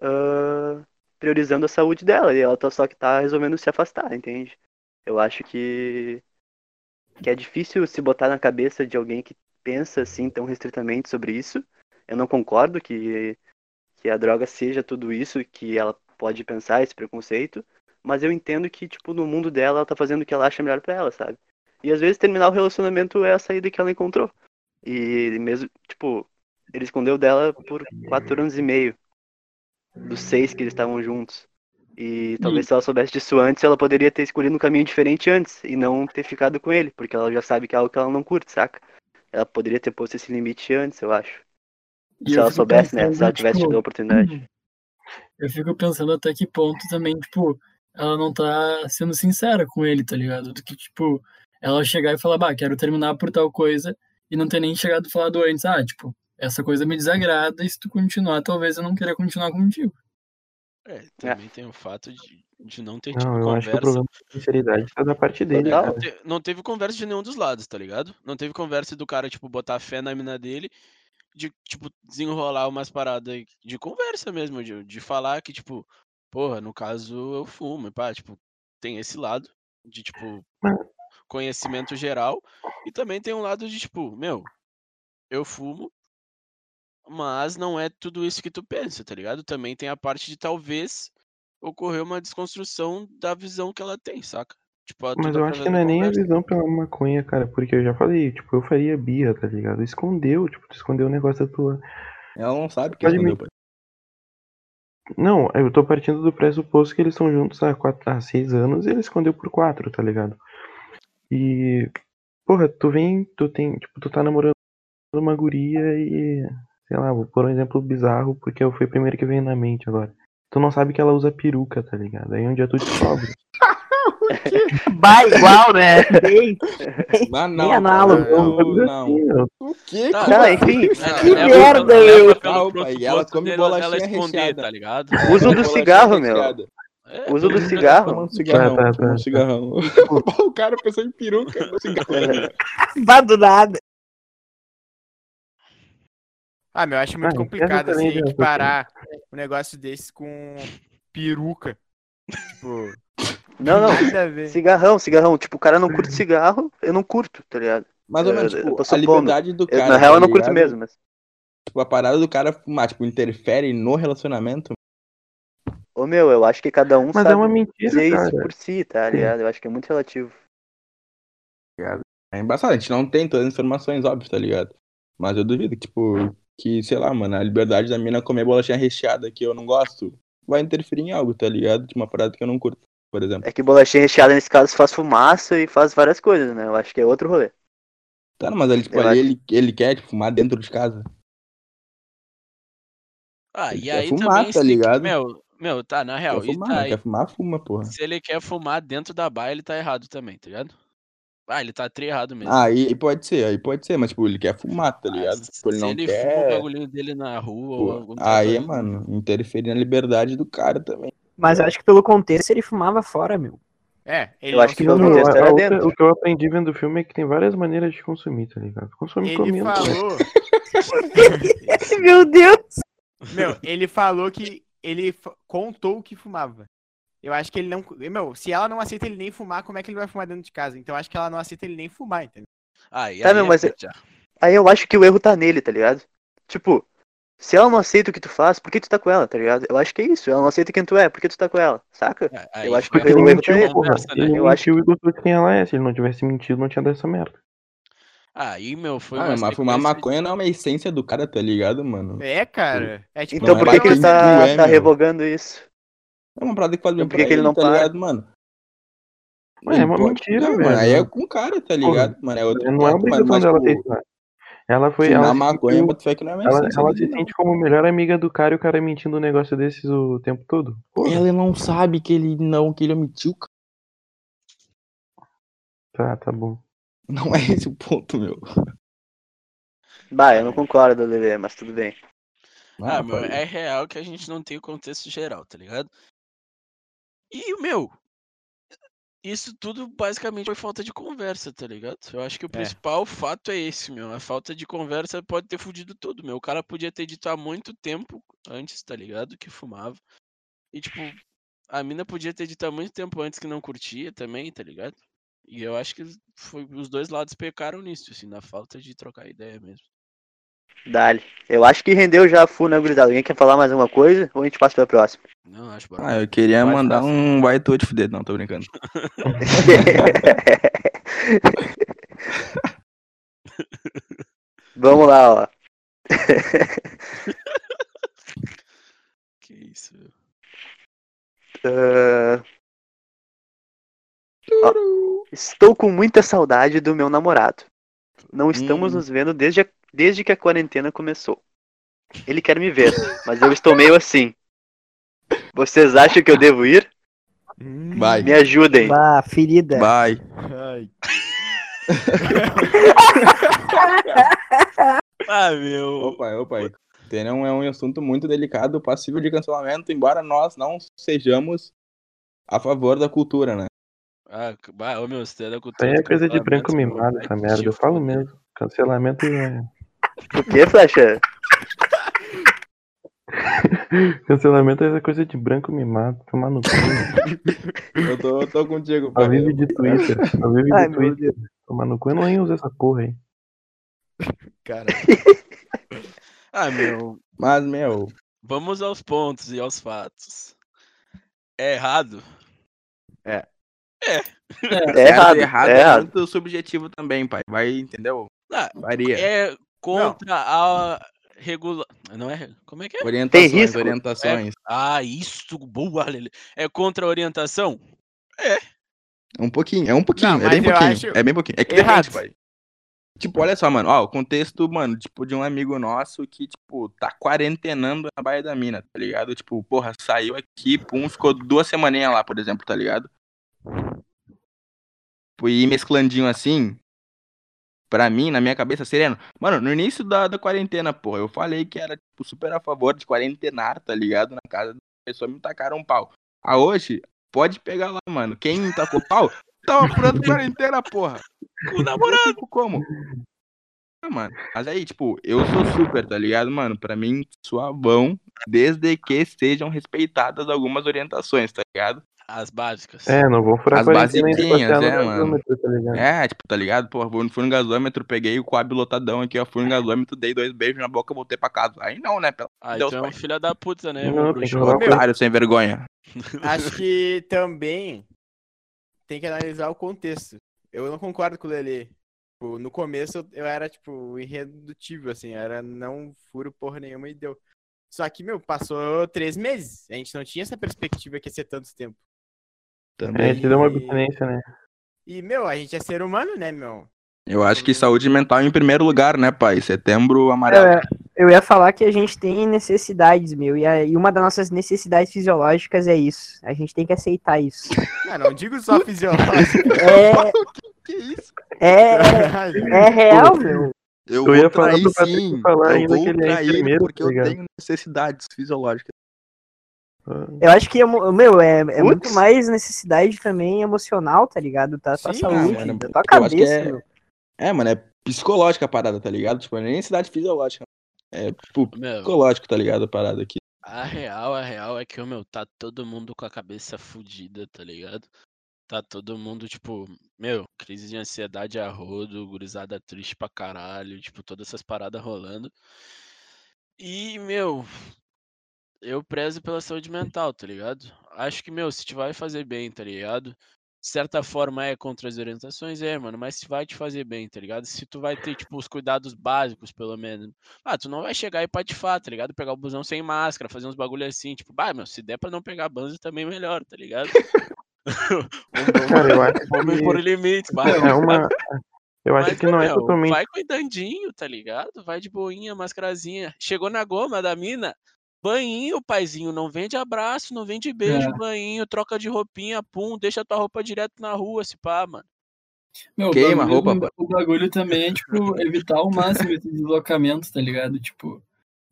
[SPEAKER 2] ah, priorizando a saúde dela. E ela tá só que tá resolvendo se afastar, entende? Eu acho que. que é difícil se botar na cabeça de alguém que pensa assim tão restritamente sobre isso. Eu não concordo que, que a droga seja tudo isso, que ela pode pensar esse preconceito. Mas eu entendo que, tipo, no mundo dela, ela tá fazendo o que ela acha melhor pra ela, sabe? E às vezes terminar o relacionamento é a saída que ela encontrou. E mesmo, tipo, ele escondeu dela por quatro anos e meio. Dos seis que eles estavam juntos. E talvez se ela soubesse disso antes, ela poderia ter escolhido um caminho diferente antes e não ter ficado com ele, porque ela já sabe que é algo que ela não curte, saca? Ela poderia ter posto esse limite antes, eu acho.
[SPEAKER 4] E
[SPEAKER 2] Se
[SPEAKER 4] eu
[SPEAKER 2] ela soubesse, né?
[SPEAKER 4] pensando,
[SPEAKER 2] Se ela tivesse
[SPEAKER 4] tipo,
[SPEAKER 2] tido a oportunidade.
[SPEAKER 4] Eu fico pensando até que ponto também, tipo, ela não tá sendo sincera com ele, tá ligado? Do que, tipo, ela chegar e falar, bah, quero terminar por tal coisa, e não ter nem chegado falado antes, ah, tipo, essa coisa me desagrada, e se tu continuar, talvez eu não queira continuar contigo.
[SPEAKER 6] É, também tem o fato de, de não ter tido
[SPEAKER 8] Não, eu acho que o
[SPEAKER 6] conversa.
[SPEAKER 8] problema da sinceridade tá da parte dele.
[SPEAKER 6] Não, te- não teve conversa de nenhum dos lados, tá ligado? Não teve conversa do cara, tipo, botar fé na mina dele, de, tipo, desenrolar umas paradas de conversa mesmo, de, de falar que, tipo, porra, no caso eu fumo, e pá, tipo, tem esse lado de, tipo, conhecimento geral, e também tem um lado de, tipo, meu, eu fumo, mas não é tudo isso que tu pensa, tá ligado? Também tem a parte de talvez ocorrer uma desconstrução da visão que ela tem, saca? Tipo, a-
[SPEAKER 8] Mas eu acho que não é nem a visão pela maconha, cara, porque eu já falei, tipo, eu faria birra, tá ligado? Escondeu, tipo, tu escondeu o negócio da tua.
[SPEAKER 5] Ela não sabe que escondeu. pai.
[SPEAKER 8] Não, eu tô partindo do pressuposto que eles estão juntos há, quatro, há seis anos e ele escondeu por quatro, tá ligado? E, porra, tu vem, tu tem, tipo, tu tá namorando uma guria e, sei lá, vou pôr um exemplo bizarro porque foi o primeiro que veio na mente agora. Tu não sabe que ela usa peruca, tá ligado? Aí um dia tu descobre.
[SPEAKER 7] Bah, igual, né? Bem,
[SPEAKER 5] Mas não,
[SPEAKER 7] Nem análogo.
[SPEAKER 5] não,
[SPEAKER 8] assim,
[SPEAKER 5] não.
[SPEAKER 8] ó.
[SPEAKER 5] O quê,
[SPEAKER 6] Tá,
[SPEAKER 5] cara?
[SPEAKER 2] Tá, enfim.
[SPEAKER 6] É,
[SPEAKER 7] Que
[SPEAKER 6] leva-
[SPEAKER 7] merda,
[SPEAKER 6] leva
[SPEAKER 7] meu.
[SPEAKER 5] Calma, e ela come
[SPEAKER 6] dela- dela
[SPEAKER 5] bolachinha
[SPEAKER 6] esconder,
[SPEAKER 5] recheada.
[SPEAKER 6] tá ligado?
[SPEAKER 2] Uso
[SPEAKER 5] Ela
[SPEAKER 2] do
[SPEAKER 5] bolachinha
[SPEAKER 2] cigarro, meu.
[SPEAKER 6] É,
[SPEAKER 2] Uso do
[SPEAKER 6] pelo-
[SPEAKER 2] cigarro.
[SPEAKER 5] Fumando cigarrão,
[SPEAKER 8] Tá, tá, tá,
[SPEAKER 5] cigarrão. o cara pensou em peruca no cigarro.
[SPEAKER 7] bah do nada.
[SPEAKER 3] Ah, meu, eu acho muito
[SPEAKER 8] Ah,
[SPEAKER 3] complicado assim equiparar um negócio desse com peruca. Tipo,
[SPEAKER 2] Não, não. Cigarrão, cigarrão. Tipo, o cara não curte cigarro, eu não curto, tá ligado?
[SPEAKER 5] Mais ou
[SPEAKER 2] Eu-
[SPEAKER 5] menos,
[SPEAKER 2] eu
[SPEAKER 5] tipo,
[SPEAKER 2] tô
[SPEAKER 5] a liberdade do
[SPEAKER 2] Eu-
[SPEAKER 5] cara.
[SPEAKER 2] na real,
[SPEAKER 5] tá
[SPEAKER 2] eu não curto mesmo, mas.
[SPEAKER 5] Tipo, a parada do cara fumar, tipo, interfere no relacionamento.
[SPEAKER 2] Ô meu, eu acho que cada um
[SPEAKER 8] Mas
[SPEAKER 2] sabe
[SPEAKER 8] é uma mentira,
[SPEAKER 2] dizer isso
[SPEAKER 8] cara.
[SPEAKER 2] por si, tá ligado? Eu acho que é muito relativo.
[SPEAKER 5] É embaçado, a gente não tem todas as informações, óbvio, tá ligado? Mas eu duvido, tipo, que, sei lá, mano, a liberdade da mina comer bolachinha recheada que eu não gosto vai interferir em algo, tá ligado? De uma parada que eu não curto, por exemplo.
[SPEAKER 2] É que bolachinha recheada nesse caso faz fumaça e faz várias coisas, né? Eu acho que é outro rolê.
[SPEAKER 5] Tá, mas ali, tipo, ali
[SPEAKER 2] acho-
[SPEAKER 5] ele, ele quer, tipo, fumar dentro de casa.
[SPEAKER 6] Ah,
[SPEAKER 5] Ele
[SPEAKER 6] e
[SPEAKER 5] quer
[SPEAKER 6] aí
[SPEAKER 5] fumar,
[SPEAKER 6] também,
[SPEAKER 5] tá ligado?
[SPEAKER 6] meu, meu, tá, na real,
[SPEAKER 5] Quer fumar,
[SPEAKER 6] tá,
[SPEAKER 5] né? quer fumar, fuma, porra.
[SPEAKER 6] se ele quer fumar dentro da baia, ele tá errado também, tá ligado? Ah, ele tá tri errado mesmo.
[SPEAKER 5] Ah, aí pode ser, aí pode ser, mas, tipo, ele quer fumar, tá
[SPEAKER 6] Ah,
[SPEAKER 5] ligado? Tipo, ele
[SPEAKER 6] se
[SPEAKER 5] não
[SPEAKER 6] ele fuma o
[SPEAKER 5] quer.
[SPEAKER 6] bagulhinho dele na rua ou
[SPEAKER 5] Pô,
[SPEAKER 6] algum
[SPEAKER 5] aí, mano, interferir na liberdade do cara também.
[SPEAKER 7] Mas eu acho que pelo contexto ele fumava fora, meu.
[SPEAKER 3] É, ele
[SPEAKER 2] Eu acho que pelo contexto era
[SPEAKER 8] outra-
[SPEAKER 2] dentro.
[SPEAKER 8] o que eu aprendi vendo o filme é que tem várias maneiras de consumir, tá ligado? Consome
[SPEAKER 3] Ele
[SPEAKER 8] comendo.
[SPEAKER 3] falou,
[SPEAKER 7] Meu Deus!
[SPEAKER 3] meu, ele falou que ele contou que fumava. Eu acho que ele não. Meu, se ela não aceita ele nem fumar, como é que ele vai fumar dentro de casa? Então eu acho que ela não aceita ele nem fumar, entendeu?
[SPEAKER 6] Ah, e
[SPEAKER 2] Tá,
[SPEAKER 6] aí
[SPEAKER 2] meu,
[SPEAKER 6] é
[SPEAKER 2] mas
[SPEAKER 6] já.
[SPEAKER 2] Aí eu acho que o erro tá nele, tá ligado? Tipo, se ela não aceita o que tu faz, por que tu tá com ela, tá ligado? Eu acho que é isso. Ela não aceita quem tu é, por que tu tá com ela, saca?
[SPEAKER 6] É,
[SPEAKER 2] eu acho que
[SPEAKER 8] Porque
[SPEAKER 6] a
[SPEAKER 8] ele
[SPEAKER 2] o
[SPEAKER 8] mentiu, porra.
[SPEAKER 6] né?
[SPEAKER 8] Ele
[SPEAKER 2] Eu acho
[SPEAKER 8] mentiu e gostou de quem ela é. Se ele não tivesse mentido, não tinha dado essa merda.
[SPEAKER 6] Aí, meu, foi
[SPEAKER 5] Ah,
[SPEAKER 6] uma
[SPEAKER 5] mas fumar maconha não é uma essência do cara, tá ligado, mano?
[SPEAKER 3] É, cara. É tipo,
[SPEAKER 2] Então por
[SPEAKER 5] é
[SPEAKER 2] que, que ele tá,
[SPEAKER 5] é,
[SPEAKER 2] tá revogando isso?
[SPEAKER 5] É uma parada que faz bem
[SPEAKER 2] Então por que que ele não
[SPEAKER 5] tá
[SPEAKER 2] para?
[SPEAKER 5] ligado, mano?
[SPEAKER 8] Ué, é uma
[SPEAKER 5] pode-
[SPEAKER 8] mentira, velho.
[SPEAKER 5] mano, aí é com o cara, tá ligado? Mano, é outro
[SPEAKER 8] Não é obrigação
[SPEAKER 5] mas,
[SPEAKER 8] dela
[SPEAKER 5] tipo,
[SPEAKER 8] aceitar. Ela foi.
[SPEAKER 5] fumar
[SPEAKER 8] Ela se
[SPEAKER 5] maconha,
[SPEAKER 8] sentiu-
[SPEAKER 5] que não é uma
[SPEAKER 8] ela, ela
[SPEAKER 5] dele,
[SPEAKER 8] se
[SPEAKER 5] não.
[SPEAKER 8] sente como melhor amiga do cara e o cara mentindo um negócio desses o tempo todo. Porra.
[SPEAKER 5] Ela não sabe que ele não, que ele omitiu, cara.
[SPEAKER 8] Tá, tá bom.
[SPEAKER 5] Não é esse o ponto, meu.
[SPEAKER 2] Bah, eu não concordo, Lele, mas tudo bem.
[SPEAKER 6] Ah, meu,
[SPEAKER 5] pai.
[SPEAKER 6] é real que a gente não tem o contexto geral, tá ligado? E, meu, isso tudo basicamente foi falta de conversa, tá ligado? Eu acho que o
[SPEAKER 3] É.
[SPEAKER 6] principal fato é esse, meu. A falta de conversa pode ter fudido tudo, meu. O cara podia ter dito há muito tempo antes, tá ligado? Que fumava. E, tipo, a mina podia ter dito há muito tempo antes que não curtia também, tá ligado? E eu acho que foi, os dois lados pecaram nisso, assim, na falta de trocar ideia mesmo.
[SPEAKER 2] Dali. Eu acho que rendeu já a full, né, gurizada? Alguém quer falar mais alguma coisa? Ou a gente passa pra próxima?
[SPEAKER 6] Não, acho barato.
[SPEAKER 5] Ah, eu queria
[SPEAKER 3] Vai,
[SPEAKER 5] mandar
[SPEAKER 3] faça.
[SPEAKER 5] um vai tu te fuder. Não, tô brincando.
[SPEAKER 2] Vamos lá, ó.
[SPEAKER 6] Que isso, meu.
[SPEAKER 2] Ah, ó, Estou com muita saudade do meu namorado. Não estamos
[SPEAKER 5] Hum.
[SPEAKER 2] nos vendo desde, a- desde que a quarentena começou. Ele quer me ver, mas eu estou meio assim. Vocês acham que eu devo ir?
[SPEAKER 5] Vai.
[SPEAKER 2] Me ajudem.
[SPEAKER 7] Bah, ferida.
[SPEAKER 5] Vai.
[SPEAKER 3] Ai,
[SPEAKER 6] Ah, meu.
[SPEAKER 5] Opa, opa. Terão é um assunto muito delicado, passível de cancelamento, embora nós não sejamos a favor da cultura, né?
[SPEAKER 6] Ah, bah, ô, meu, você é da cultura
[SPEAKER 8] aí é coisa de branco mimado, essa merda. Eu falo mesmo. Cancelamento é.
[SPEAKER 2] O que, Flecha?
[SPEAKER 8] Cancelamento é coisa de branco mimado. Tomar no cu.
[SPEAKER 5] Eu tô, eu tô contigo,
[SPEAKER 8] Só
[SPEAKER 5] pai.
[SPEAKER 8] vive de Twitter. Só vive
[SPEAKER 7] Ai,
[SPEAKER 8] de
[SPEAKER 7] meu
[SPEAKER 8] Twitter. Tomar no cu. Eu não ia usar essa porra aí.
[SPEAKER 3] cara.
[SPEAKER 6] Ah, meu.
[SPEAKER 5] Mas, meu,
[SPEAKER 6] Vamos aos pontos e aos fatos. É errado?
[SPEAKER 2] É
[SPEAKER 5] certo
[SPEAKER 2] errado.
[SPEAKER 5] e errado
[SPEAKER 2] É
[SPEAKER 5] é
[SPEAKER 2] errado.
[SPEAKER 5] muito subjetivo também, pai. Vai, entendeu?
[SPEAKER 6] Ah,
[SPEAKER 5] Varia.
[SPEAKER 6] é contra a regula... Não é? Como é que é?
[SPEAKER 5] Orientações,
[SPEAKER 2] risco.
[SPEAKER 5] orientações.
[SPEAKER 6] Ah, isso, boa. É contra a orientação?
[SPEAKER 5] É um pouquinho, é um pouquinho,
[SPEAKER 3] Não,
[SPEAKER 5] é bem pouquinho.
[SPEAKER 3] acho
[SPEAKER 5] É bem pouquinho. É que
[SPEAKER 3] errado.
[SPEAKER 5] pai. Tipo, olha só, mano. Ó, o contexto, mano, tipo, de um amigo nosso que, tipo, tá quarentenando na Baía da Mina, tá ligado? Tipo, porra, saiu aqui, pum, ficou duas semaninhas lá, por exemplo, tá ligado? Tipo, e mesclandinho assim, pra mim, na minha cabeça, sereno. Mano, no início da, da quarentena, porra, eu falei que era, tipo, super a favor de quarentenar, tá ligado? Na casa da pessoa me tacaram um pau. A hoje, pode pegar lá, mano. Quem me tacou pau, tava furando quarentena, porra. O namorado, como? Ah, mano. Mas aí, tipo, eu sou super, tá ligado, mano? Pra mim, suavão, desde que sejam respeitadas algumas orientações, tá ligado?
[SPEAKER 6] As básicas.
[SPEAKER 8] É, não vou furar
[SPEAKER 5] As basiquinhas,
[SPEAKER 8] no
[SPEAKER 5] é, mano.
[SPEAKER 8] tá?
[SPEAKER 5] É, tipo, tá ligado? Porra, fui fui no gasômetro, peguei o coab lotadão aqui, ó. Fui no gasômetro, dei dois beijos na boca, voltei pra casa. Aí não, né? Pelo
[SPEAKER 6] Ah,
[SPEAKER 5] Deus,
[SPEAKER 6] então é um filho da puta, né,
[SPEAKER 8] Não,
[SPEAKER 6] meu bruxo?
[SPEAKER 5] Otário sem vergonha.
[SPEAKER 3] Acho que também tem que analisar o contexto. Eu não concordo com o Lele. Tipo, no começo eu- eu era, tipo, irredutível, assim, era não furo porra nenhuma e deu. Só que, meu, passou três meses. A gente não tinha essa perspectiva que ia ser tanto tempo.
[SPEAKER 8] É,
[SPEAKER 5] Também.
[SPEAKER 8] te deu uma abstinência, né?
[SPEAKER 3] E, meu, a gente é ser humano, né, meu?
[SPEAKER 5] Eu acho que saúde mental em primeiro lugar, né, pai? Setembro amarelo.
[SPEAKER 7] É, eu ia falar que a gente tem necessidades, meu, e, a- e uma das nossas necessidades fisiológicas é isso. A gente tem que aceitar isso.
[SPEAKER 3] Ah, não digo só fisiológico.
[SPEAKER 7] É,
[SPEAKER 5] Que isso?
[SPEAKER 7] é, é real, meu.
[SPEAKER 5] Eu,
[SPEAKER 8] Eu ia falar
[SPEAKER 5] trair sim.
[SPEAKER 8] falar
[SPEAKER 5] eu
[SPEAKER 8] ainda
[SPEAKER 5] vou
[SPEAKER 8] que ele é
[SPEAKER 5] trair porque
[SPEAKER 8] tá
[SPEAKER 5] eu
[SPEAKER 8] ligado?
[SPEAKER 5] tenho necessidades fisiológicas.
[SPEAKER 7] Eu acho que, emo- meu, é, é muito mais necessidade também emocional, tá ligado? Da tua
[SPEAKER 3] Sim,
[SPEAKER 7] saúde,
[SPEAKER 5] mano,
[SPEAKER 7] da tua
[SPEAKER 5] que
[SPEAKER 7] cabeça,
[SPEAKER 5] é-
[SPEAKER 7] meu.
[SPEAKER 5] É, mano, é psicológica a parada, tá ligado? Tipo, não é nem necessidade fisiológica. É, tipo,
[SPEAKER 6] Meu,
[SPEAKER 5] psicológico, tá ligado? A parada aqui.
[SPEAKER 6] a real, a real é que, meu, tá todo mundo com a cabeça fudida, tá ligado? Tá todo mundo, tipo, meu, crise de ansiedade a rodo, gurizada triste pra caralho, tipo, todas essas paradas rolando. E, meu, eu prezo pela saúde mental, tá ligado? Acho que, meu, se te vai fazer bem, tá ligado? De certa forma é contra as orientações, é, mano, mas se vai te fazer bem, tá ligado? Se tu vai ter, tipo, os cuidados básicos, pelo menos. Ah, tu não vai chegar e patifar, tá ligado? Pegar o busão sem máscara, fazer uns bagulho assim, tipo, bah, meu, se der pra não pegar banzo também melhor, tá ligado?
[SPEAKER 8] Cara, eu acho
[SPEAKER 6] Vamos
[SPEAKER 8] que
[SPEAKER 6] por limites, bah,
[SPEAKER 8] é uma. Eu acho
[SPEAKER 6] mas,
[SPEAKER 8] que não é
[SPEAKER 6] meu,
[SPEAKER 8] totalmente.
[SPEAKER 6] Vai cuidandinho, tá ligado? Vai de boinha, mascarazinha. Chegou na goma da mina. Banhinho, paizinho. Não vende abraço, não vende beijo,
[SPEAKER 4] É.
[SPEAKER 6] banhinho. Troca de roupinha, pum. Deixa tua roupa direto na rua, se pá, mano.
[SPEAKER 4] Meu, o
[SPEAKER 5] Queima
[SPEAKER 4] bagulho-
[SPEAKER 5] roupa,
[SPEAKER 4] O bagulho também é, tipo, evitar ao máximo esse deslocamento, tá ligado? Tipo,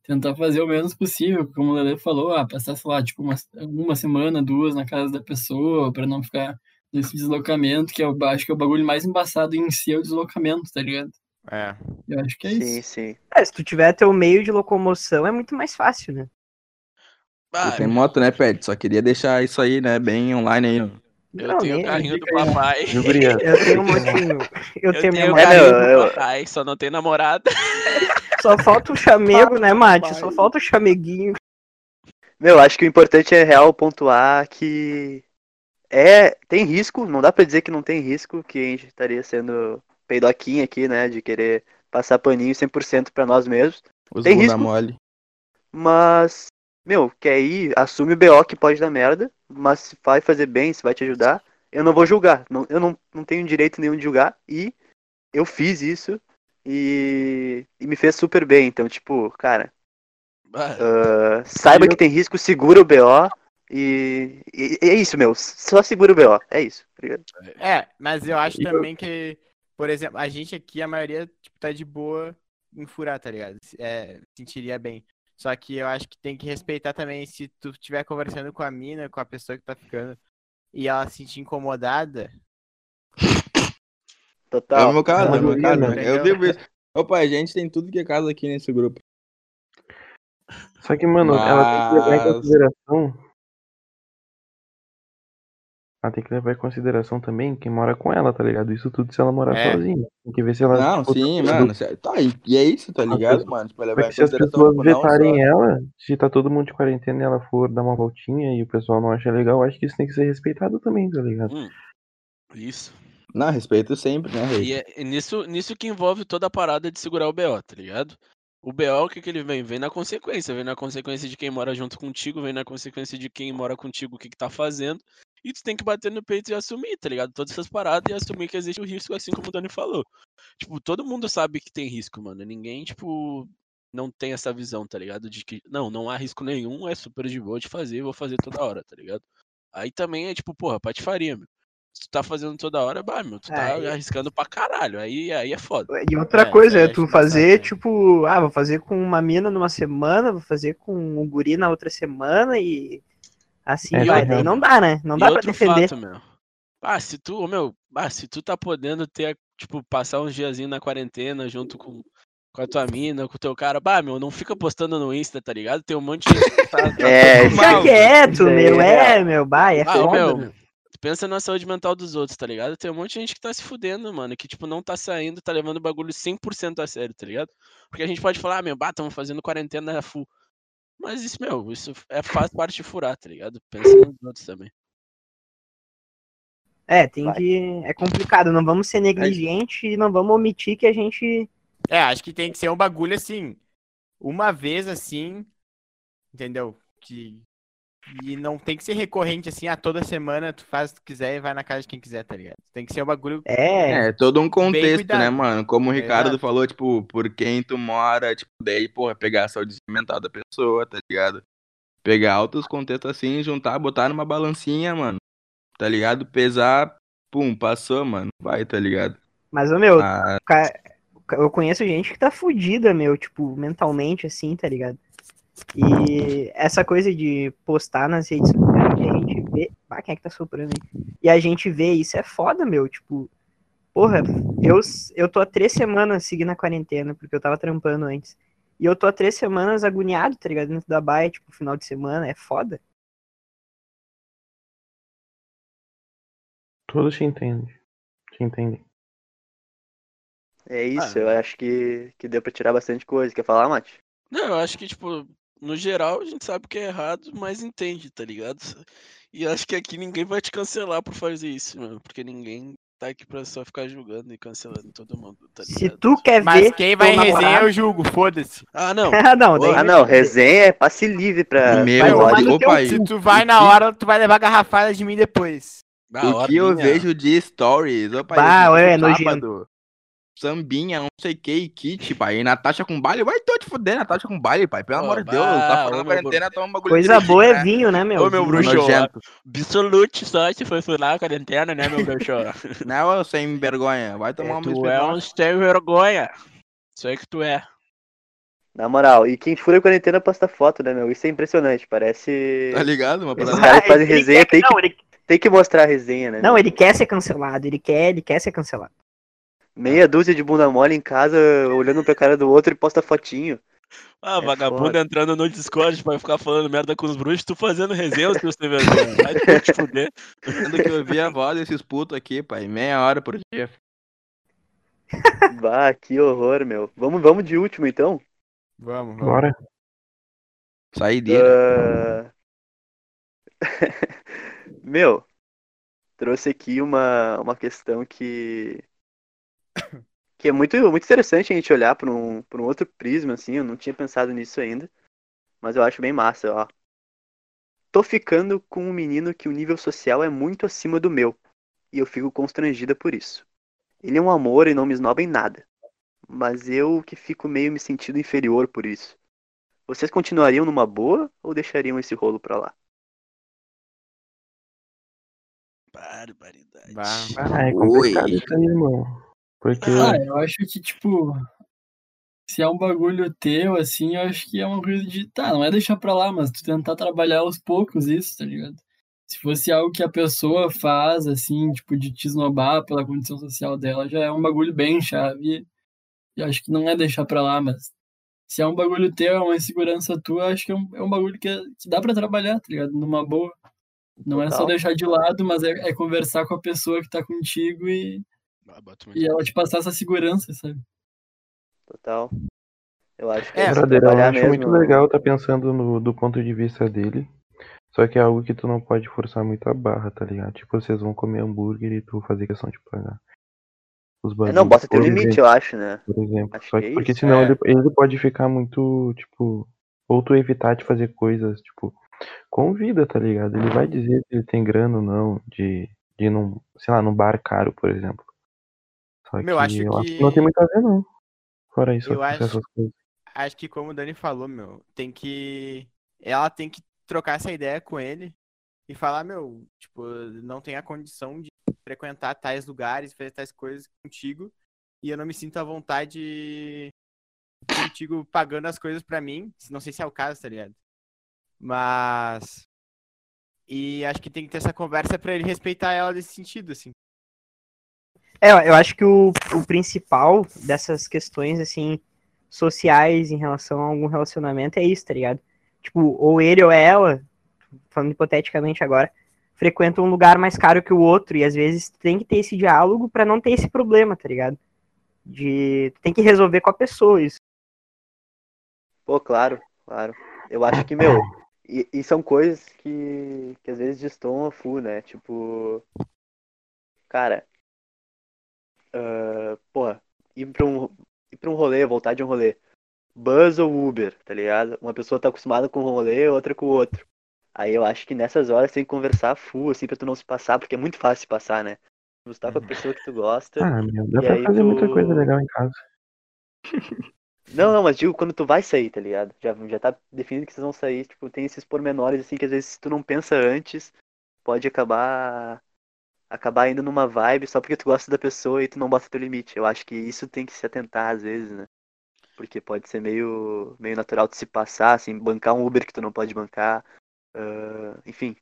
[SPEAKER 4] tentar fazer o menos possível, como o Lele falou, ah, passar, sei lá, tipo, uma, uma semana, duas na casa da pessoa, pra não ficar nesse deslocamento, que eu acho que é o bagulho mais embaçado em si é o deslocamento, tá ligado?
[SPEAKER 3] É.
[SPEAKER 4] Eu acho que é
[SPEAKER 2] Sim,
[SPEAKER 4] isso.
[SPEAKER 2] sim.
[SPEAKER 7] É, se tu tiver teu meio de locomoção, é muito mais fácil, né?
[SPEAKER 6] Ah,
[SPEAKER 5] tem moto, né, Pet? Só queria deixar isso aí, né, bem online aí.
[SPEAKER 6] eu
[SPEAKER 7] Não,
[SPEAKER 6] tenho o carrinho do papai.
[SPEAKER 7] Eu tenho um motinho. Eu,
[SPEAKER 6] Eu
[SPEAKER 7] tenho
[SPEAKER 6] tenho o carrinho
[SPEAKER 2] meu,
[SPEAKER 6] do
[SPEAKER 2] eu-
[SPEAKER 6] papai, só não tem namorada.
[SPEAKER 7] Só falta o chamego, né, Mate? Só falta o chameguinho.
[SPEAKER 2] Meu, acho que o importante é real pontuar que é tem risco, não dá pra dizer que não tem risco, que a gente estaria sendo peidoquinha aqui, né, de querer passar paninho 100% pra nós mesmos,
[SPEAKER 5] Os
[SPEAKER 2] Tem risco?
[SPEAKER 5] mole.
[SPEAKER 2] mas meu, quer ir, assume o BO que pode dar merda, mas se vai fazer bem, se vai te ajudar, eu não vou julgar, não, eu não, não tenho direito nenhum de julgar e eu fiz isso e, e me fez super bem, então tipo, cara,
[SPEAKER 6] Ah,
[SPEAKER 2] saiba que tem risco, segura o BO. E, e- e é isso, meu. Só segura o BO. É isso. tá ligado?
[SPEAKER 3] É, mas eu acho
[SPEAKER 8] E eu-
[SPEAKER 3] também que, por exemplo, a gente aqui, a maioria, tipo, tá de boa em furar, tá ligado? É, sentiria bem. Só que eu acho que tem que respeitar também se tu estiver conversando com a mina, com a pessoa que tá ficando, e ela se sentir incomodada.
[SPEAKER 5] É
[SPEAKER 2] Total.
[SPEAKER 5] o meu caso, é o meu caso.
[SPEAKER 8] né?
[SPEAKER 5] Eu digo isso. Opa, a gente tem tudo que é casa aqui nesse grupo.
[SPEAKER 8] Só que, mano, ela tem que levar em
[SPEAKER 5] Mas-
[SPEAKER 8] consideração. Ela tem que levar em consideração também quem mora com ela, tá ligado? Isso tudo se ela morar
[SPEAKER 3] É.
[SPEAKER 8] sozinha. Tem que ver se ela.
[SPEAKER 5] Não,
[SPEAKER 8] tipo,
[SPEAKER 5] sim,
[SPEAKER 8] tá
[SPEAKER 5] mano. cê- Tá, e e é isso, tá ligado, mano? Tipo, levar
[SPEAKER 8] Porque
[SPEAKER 5] em
[SPEAKER 8] se as pessoas
[SPEAKER 5] tipo,
[SPEAKER 8] vetarem
[SPEAKER 5] só...
[SPEAKER 8] ela, se tá todo mundo de quarentena e ela for dar uma voltinha e o pessoal não acha legal, acho que isso tem que ser respeitado também, tá ligado?
[SPEAKER 6] isso.
[SPEAKER 5] Não, respeito sempre, né, rei?
[SPEAKER 6] E é é nisso, nisso que envolve toda a parada de segurar o BO, tá ligado? O BO, o que, que ele vem? Vem na consequência. Vem na consequência de quem mora junto contigo, vem na consequência de quem mora contigo, o que, que tá fazendo. E tu tem que bater no peito e assumir, tá ligado? Todas essas paradas e assumir que existe o risco, assim como o Dani falou. Tipo, todo mundo sabe que tem risco, mano. Ninguém, tipo, não tem essa visão, tá ligado? De que, não, não há risco nenhum, é super de boa de fazer, vou fazer toda hora, tá ligado? Aí também é tipo, porra, patifaria, meu. Se tu tá fazendo toda hora, bah, meu, tu tá
[SPEAKER 7] Aí-
[SPEAKER 6] arriscando pra caralho. Aí, aí é foda.
[SPEAKER 7] E outra
[SPEAKER 3] É,
[SPEAKER 7] coisa é
[SPEAKER 3] acho
[SPEAKER 7] tu fazer,
[SPEAKER 3] né?
[SPEAKER 7] tipo, ah, vou fazer com uma mina numa semana, vou fazer com um guri na outra semana e assim
[SPEAKER 8] É,
[SPEAKER 7] vai. Daí
[SPEAKER 8] errado.
[SPEAKER 7] não dá, né? Não
[SPEAKER 6] e
[SPEAKER 7] dá pra
[SPEAKER 6] outro
[SPEAKER 7] defender.
[SPEAKER 6] fato, meu. Ah, se tu, ô, meu, ah, se tu tá podendo ter, tipo, passar uns diazinhos na quarentena junto com, com a tua mina, com o teu cara, bah, meu, não fica postando no Insta, tá ligado? Tem um monte de gente que tá, tá
[SPEAKER 2] É,
[SPEAKER 7] Fica
[SPEAKER 6] mal.
[SPEAKER 7] quieto, meu,
[SPEAKER 2] é
[SPEAKER 7] é, meu, bah, é
[SPEAKER 6] Ah,
[SPEAKER 7] foda,
[SPEAKER 6] meu,
[SPEAKER 7] meu.
[SPEAKER 6] Tu pensa na saúde mental dos outros, tá ligado? Tem um monte de gente que tá se fudendo, mano, que, tipo, não tá saindo, tá levando o bagulho 100% a sério, tá ligado? Porque a gente pode falar, ah, meu, bah, tamo fazendo quarentena full. Mas isso, meu, isso é, faz parte de furar, tá ligado? Pensa nos outros também.
[SPEAKER 7] É, tem
[SPEAKER 2] Vai.
[SPEAKER 7] que. É complicado, não vamos ser negligentes e não vamos omitir que a gente.
[SPEAKER 3] É, acho que tem que ser um bagulho assim, uma vez assim, entendeu? Que e não tem que ser recorrente assim, a toda semana tu faz o que tu quiser e vai na casa de quem quiser, tá ligado? Tem que ser um bagulho
[SPEAKER 7] É,
[SPEAKER 5] É, todo um contexto, né, mano? Como o Ricardo
[SPEAKER 3] Exato.
[SPEAKER 5] falou, tipo, por quem tu mora, tipo, daí, porra, pegar a saúde mental da pessoa, tá ligado? Pegar altos contextos assim, juntar, botar numa balancinha, mano. Tá ligado? Pesar, pum, passou, mano. Vai, tá ligado?
[SPEAKER 7] mas, ô, meu,
[SPEAKER 5] Ah,
[SPEAKER 7] eu conheço gente que tá fudida, meu, tipo, mentalmente, assim, tá ligado? E essa coisa de postar nas redes sociais que a gente vê. Ah, quem é que tá soprando aí? E a gente vê isso é foda, meu. Tipo, porra, eu, eu tô há três semanas seguindo a quarentena, porque eu tava trampando antes. E eu tô há três semanas agoniado, tá ligado? Dentro da baia, tipo, final de semana, é foda.
[SPEAKER 8] Todos te entendem. Te entendem.
[SPEAKER 2] É isso,
[SPEAKER 6] Ah.
[SPEAKER 2] eu acho que, que deu pra tirar bastante coisa. Quer falar, Mate?
[SPEAKER 6] Não, eu acho que, tipo, no geral a gente sabe que é errado, mas entende, tá ligado? E acho que aqui ninguém vai te cancelar por fazer isso, mano. Porque ninguém tá aqui pra só ficar julgando e cancelando todo mundo, tá
[SPEAKER 7] Se
[SPEAKER 6] ligado?
[SPEAKER 7] tu quer
[SPEAKER 3] Mas
[SPEAKER 7] ver.
[SPEAKER 3] quem vai em resenha
[SPEAKER 7] namorado-
[SPEAKER 3] eu julgo, foda-se.
[SPEAKER 6] Ah, não.
[SPEAKER 7] Ah, não, daí
[SPEAKER 2] Ah, não, resenha é passe livre pra.
[SPEAKER 5] meu,
[SPEAKER 7] teu
[SPEAKER 5] opa, aí.
[SPEAKER 3] Se tu vai na hora, tu vai levar garrafada de mim depois.
[SPEAKER 6] Da
[SPEAKER 5] O que eu
[SPEAKER 6] minha.
[SPEAKER 5] vejo de stories, opa,
[SPEAKER 7] Bah,
[SPEAKER 5] eu no
[SPEAKER 7] nojento.
[SPEAKER 5] sábado, Sambinha, não sei que, e kit, pai. E Natasha com baile, vai tô te fuder, Natasha com baile, pai. Pelo
[SPEAKER 6] Ô,
[SPEAKER 5] amor de Deus, tá
[SPEAKER 6] meu
[SPEAKER 5] quarentena, toma um bagulho
[SPEAKER 7] Coisa boa é
[SPEAKER 5] né?
[SPEAKER 7] vinho, né, meu?
[SPEAKER 6] Ô, meu bruxo. Absolute só se foi furar a quarentena, né, meu bruxo?
[SPEAKER 5] Não, eu sem vergonha. Vai tomar
[SPEAKER 6] É,
[SPEAKER 5] um
[SPEAKER 6] tu é um sem vergonha. Isso aí que tu é.
[SPEAKER 2] Na moral, e quem fura a quarentena posta foto, né, meu? Isso é impressionante. Parece.
[SPEAKER 5] Tá ligado? Uma
[SPEAKER 2] Esses
[SPEAKER 5] parada.
[SPEAKER 2] caras fazem resenha
[SPEAKER 7] quer-
[SPEAKER 2] tem que,
[SPEAKER 7] não, ele-
[SPEAKER 2] tem tem que mostrar a resenha, né?
[SPEAKER 7] Não, ele quer ser cancelado, ele quer, ele quer ser cancelado.
[SPEAKER 2] Meia dúzia de bunda mole em casa, olhando pra cara do outro e posta fotinho.
[SPEAKER 6] Ah,
[SPEAKER 2] É
[SPEAKER 6] vagabundo
[SPEAKER 2] foda.
[SPEAKER 6] entrando no Discord pra ficar falando merda com os bruxos, tu fazendo resenha, seus sem vergonha. Vai te fuder.
[SPEAKER 5] Tendo que ouvir a voz desses putos aqui, pai. Meia hora por dia.
[SPEAKER 2] Bah, que horror, meu. Vamos, vamos de último então?
[SPEAKER 3] Vamos, vamos.
[SPEAKER 8] Bora.
[SPEAKER 5] Saideira.
[SPEAKER 2] Ah, Meu, trouxe aqui uma, uma questão que que é muito, muito interessante a gente olhar por um, por um outro prisma, assim, eu não tinha pensado nisso ainda, mas eu acho bem massa, ó. Tô ficando com um menino que o nível social é muito acima do meu, e eu fico constrangida por isso. Ele é um amor e não me esnoba em nada, mas eu que fico meio me sentindo inferior por isso. Vocês continuariam numa boa ou deixariam esse rolo pra lá?
[SPEAKER 6] Barbaridade.
[SPEAKER 3] Bah.
[SPEAKER 8] Ah, é complicado isso aí, irmão. Porque.
[SPEAKER 4] Ah, eu acho que, tipo, se é um bagulho teu, assim, eu acho que é uma coisa de. Tá, não é deixar pra lá, mas tu tentar trabalhar aos poucos isso, tá ligado? Se fosse algo que a pessoa faz, assim, tipo, de te esnobar pela condição social dela, já é um bagulho bem chave. E acho que não é deixar pra lá, mas se é um bagulho teu, é uma insegurança tua, acho que é um, é um bagulho que, é- que dá pra trabalhar, tá ligado? Numa boa. Não é só
[SPEAKER 2] Total.
[SPEAKER 4] deixar de lado, mas é, é conversar com a pessoa que tá contigo e,
[SPEAKER 6] Ah,
[SPEAKER 4] e ela te passar essa segurança, sabe?
[SPEAKER 2] Total. Eu acho que
[SPEAKER 3] É,
[SPEAKER 2] é,
[SPEAKER 8] Brother, eu acho
[SPEAKER 2] mesmo.
[SPEAKER 8] muito legal tá pensando no, do ponto de vista dele. Só que é algo que tu não pode forçar muito a barra, tá ligado? Tipo, vocês vão comer hambúrguer e tu fazer questão de pagar. Os
[SPEAKER 2] É,
[SPEAKER 8] bagulhos,
[SPEAKER 2] não, bota teu limite,
[SPEAKER 8] exemplo,
[SPEAKER 2] eu acho, né?
[SPEAKER 8] Por exemplo.
[SPEAKER 2] Acho
[SPEAKER 8] Só
[SPEAKER 2] que
[SPEAKER 8] que
[SPEAKER 2] é
[SPEAKER 8] porque
[SPEAKER 2] isso,
[SPEAKER 8] senão
[SPEAKER 3] é.
[SPEAKER 8] ele, ele pode ficar muito, tipo. Ou tu evitar de fazer coisas, tipo, convida, tá ligado? Ele vai dizer se ele tem grana ou não, de, de ir num, sei lá, num bar caro, por exemplo. Só
[SPEAKER 3] Meu,
[SPEAKER 8] que
[SPEAKER 3] acho
[SPEAKER 8] eu acho
[SPEAKER 3] que-
[SPEAKER 8] que não tem muito a ver, não. Fora isso,
[SPEAKER 3] Eu acho-
[SPEAKER 8] essas coisas.
[SPEAKER 3] Acho que como o Dani falou, meu, tem que. Ela tem que trocar essa ideia com ele e falar, meu, tipo, não tem a condição de frequentar tais lugares, fazer tais coisas contigo. E eu não me sinto à vontade contigo pagando as coisas pra mim. Não sei se é o caso, tá ligado? Mas. E acho que tem que ter essa conversa pra ele respeitar ela nesse sentido, assim.
[SPEAKER 7] É, eu acho que o, o principal dessas questões, assim, sociais em relação a algum relacionamento é isso, tá ligado? Tipo, ou ele ou ela, falando hipoteticamente agora, frequentam um lugar mais caro que o outro, e às vezes tem que ter esse diálogo pra não ter esse problema, tá ligado? De. Tem que resolver com a pessoa isso.
[SPEAKER 2] Pô, claro, claro. Eu acho que, meu, e, e são coisas que, que às vezes destoam a full, né? Tipo, cara, ah, porra, ir pra, um, ir pra um rolê, voltar de um rolê, bus ou Uber, tá ligado? Uma pessoa tá acostumada com um rolê, outra com o outro. Aí eu acho que nessas horas tem que conversar full, assim, pra tu não se passar, porque é muito fácil se passar, né? Tu tá com a pessoa que tu gosta.
[SPEAKER 8] Ah, meu, dá
[SPEAKER 2] E
[SPEAKER 8] pra
[SPEAKER 2] aí
[SPEAKER 8] fazer muita
[SPEAKER 2] tu-
[SPEAKER 8] coisa legal em casa.
[SPEAKER 2] Não, não, mas digo quando tu vai sair, tá ligado? Já, já tá definido que vocês vão sair, tipo, tem esses pormenores assim que às vezes se tu não pensa antes, pode acabar acabar indo numa vibe só porque tu gosta da pessoa e tu não bota teu limite. Eu acho que isso tem que se atentar às vezes, né? Porque pode ser meio meio natural de se passar, assim, bancar um Uber que tu não pode bancar. ah, enfim,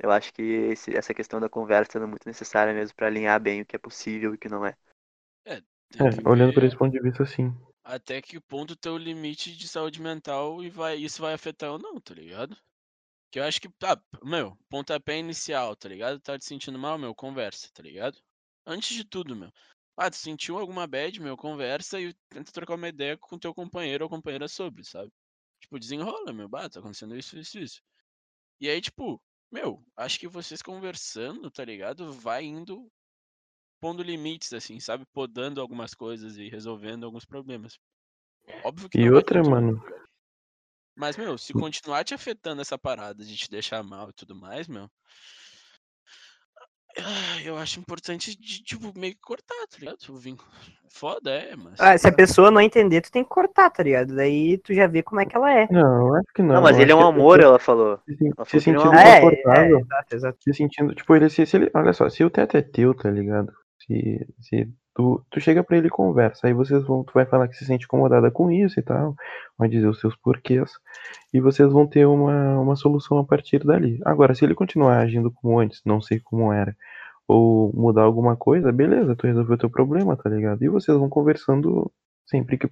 [SPEAKER 2] eu acho que esse- essa questão da conversa é muito necessária mesmo pra alinhar bem o que é possível e o que não é.
[SPEAKER 8] É,
[SPEAKER 6] que
[SPEAKER 8] olhando por esse ponto de vista, sim.
[SPEAKER 6] Até que ponto teu limite de saúde mental e vai, isso vai afetar ou não, tá ligado? Que eu acho que, ah, meu, pontapé inicial, tá ligado? Tá te sentindo mal, meu, conversa, tá ligado? Antes de tudo, meu. Ah, tu sentiu alguma bad, meu, conversa e tenta trocar uma ideia com teu companheiro ou companheira sobre, sabe? Tipo, desenrola, meu, bah, tá acontecendo isso, isso, isso. E aí, tipo, meu, acho que vocês conversando, tá ligado? Vai indo pondo limites, assim, sabe? Podando algumas coisas e resolvendo alguns problemas. Óbvio que
[SPEAKER 8] E outra, mano.
[SPEAKER 6] tá? Mas, meu, se continuar te afetando essa parada de te deixar mal e tudo mais, meu. ah, Eu acho importante, de, tipo, meio que cortar, tá ligado? O vínculo. Foda, é, mas.
[SPEAKER 7] Ah, se a pessoa não entender, tu tem que cortar, tá ligado? Daí tu já vê como é que ela é.
[SPEAKER 8] Não, eu acho que não.
[SPEAKER 2] Não, mas
[SPEAKER 8] eu
[SPEAKER 2] ele é um amor,
[SPEAKER 8] pessoa
[SPEAKER 2] ela falou.
[SPEAKER 8] Se, se
[SPEAKER 2] Ela é um
[SPEAKER 8] sentindo
[SPEAKER 2] amor.
[SPEAKER 7] É,
[SPEAKER 8] confortável,
[SPEAKER 7] é, exato, exato.
[SPEAKER 8] se sentindo, tipo, ele se, se ele, olha só, se o teto é teu, tá ligado? Se, se Tu, tu chega pra ele e conversa, aí vocês vão, tu vai falar que se sente incomodada com isso e tal, vai dizer os seus porquês, e vocês vão ter uma, uma solução a partir dali. Agora, se ele continuar agindo como antes, não sei como era, ou mudar alguma coisa, beleza, tu resolveu teu problema, tá ligado? E vocês vão conversando sempre que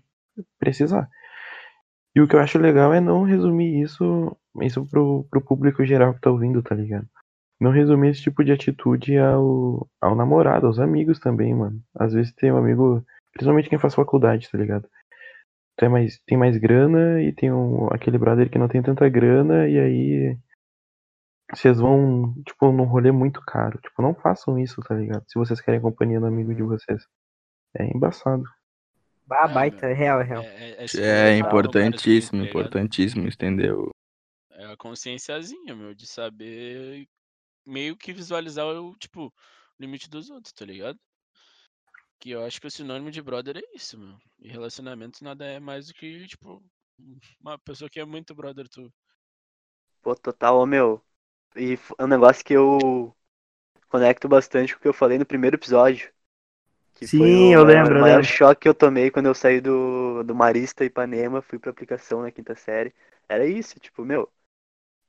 [SPEAKER 8] precisar. E o que eu acho legal é não resumir isso, isso pro, pro público geral que tá ouvindo, tá ligado? Não resumir esse tipo de atitude ao, ao namorado, aos amigos também, mano. Às vezes tem um amigo, principalmente quem faz faculdade, tá ligado? Tu é mais, tem mais grana e tem um, aquele brother que não tem tanta grana e aí vocês vão, tipo, num rolê muito caro. Tipo, não façam isso, tá ligado? Se vocês querem companhia do amigo de vocês. É embaçado.
[SPEAKER 6] Ah,
[SPEAKER 7] baita, é real, é real.
[SPEAKER 6] É, é,
[SPEAKER 5] É
[SPEAKER 6] cara
[SPEAKER 5] importantíssimo,
[SPEAKER 6] assim, tá
[SPEAKER 5] importantíssimo, entendeu?
[SPEAKER 6] É a conscienciazinha, meu, de saber meio que visualizar o, tipo, limite dos outros, tá ligado? Que eu acho que o sinônimo de brother é isso, meu. E relacionamento nada é mais do que, tipo, uma pessoa que é muito brother tu.
[SPEAKER 2] Pô, total, ô meu. E é um negócio que eu conecto bastante com o que eu falei no primeiro episódio. Que foi
[SPEAKER 7] Sim,
[SPEAKER 2] o
[SPEAKER 7] eu
[SPEAKER 2] maior-
[SPEAKER 7] lembro,
[SPEAKER 2] O maior
[SPEAKER 7] lembro.
[SPEAKER 2] choque que eu tomei quando eu saí do, do Marista Ipanema, fui pra aplicação na quinta série. Era isso, tipo, meu.